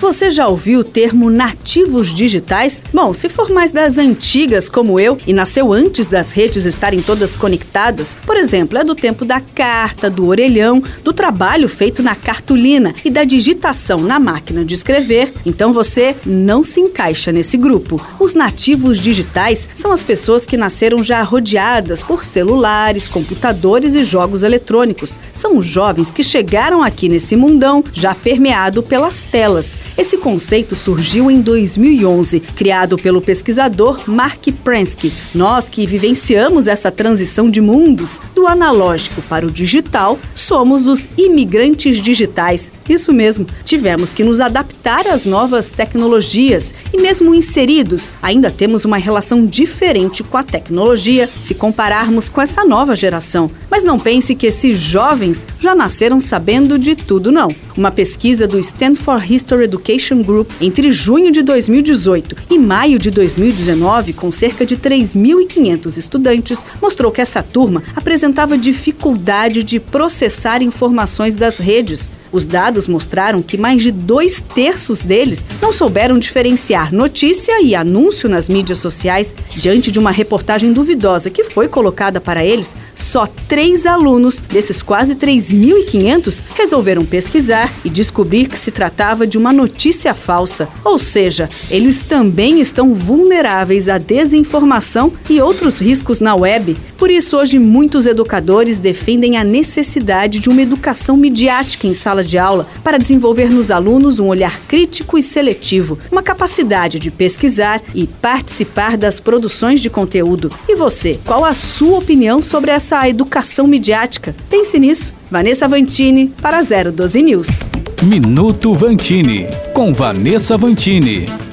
Você já ouviu o termo nativos digitais? Bom, se for mais das antigas como eu e nasceu antes das redes estarem todas conectadas, por exemplo, é do tempo da carta, do orelhão, do trabalho feito na cartolina e da digitação na máquina de escrever, então você não se encaixa nesse grupo. Os nativos digitais são as pessoas que nasceram já rodeadas por celulares, computadores e jogos eletrônicos. São os jovens que chegaram aqui nesse mundão já permeado pelas telas esse conceito surgiu em 2011, criado pelo pesquisador Mark Prensky. Nós que vivenciamos essa transição de mundos, do analógico para o digital, somos os imigrantes digitais. Isso mesmo, tivemos que nos adaptar às novas tecnologias e, mesmo inseridos, ainda temos uma relação diferente com a tecnologia se compararmos com essa nova geração. Mas não pense que esses jovens já nasceram sabendo de tudo, não. Uma pesquisa do Stanford History Education Group entre junho de 2018 e maio de 2019, com cerca de 3.500 estudantes, mostrou que essa turma apresentava dificuldade de processar informações das redes. Os dados mostraram que mais de dois terços deles não souberam diferenciar notícia e anúncio nas mídias sociais. Diante de uma reportagem duvidosa que foi colocada para eles, só três alunos desses quase 3.500 resolveram pesquisar e descobrir que se tratava de uma notícia falsa. Ou seja, eles também estão vulneráveis à desinformação e outros riscos na web. Por isso, hoje, muitos educadores defendem a necessidade de uma educação midiática em sala de aula para desenvolver nos alunos um olhar crítico e seletivo, uma capacidade de pesquisar e participar das produções de conteúdo. E você, qual a sua opinião sobre essa educação midiática? Pense nisso. Vanessa Vantini para 012 News. Minuto Vantini com Vanessa Vantini.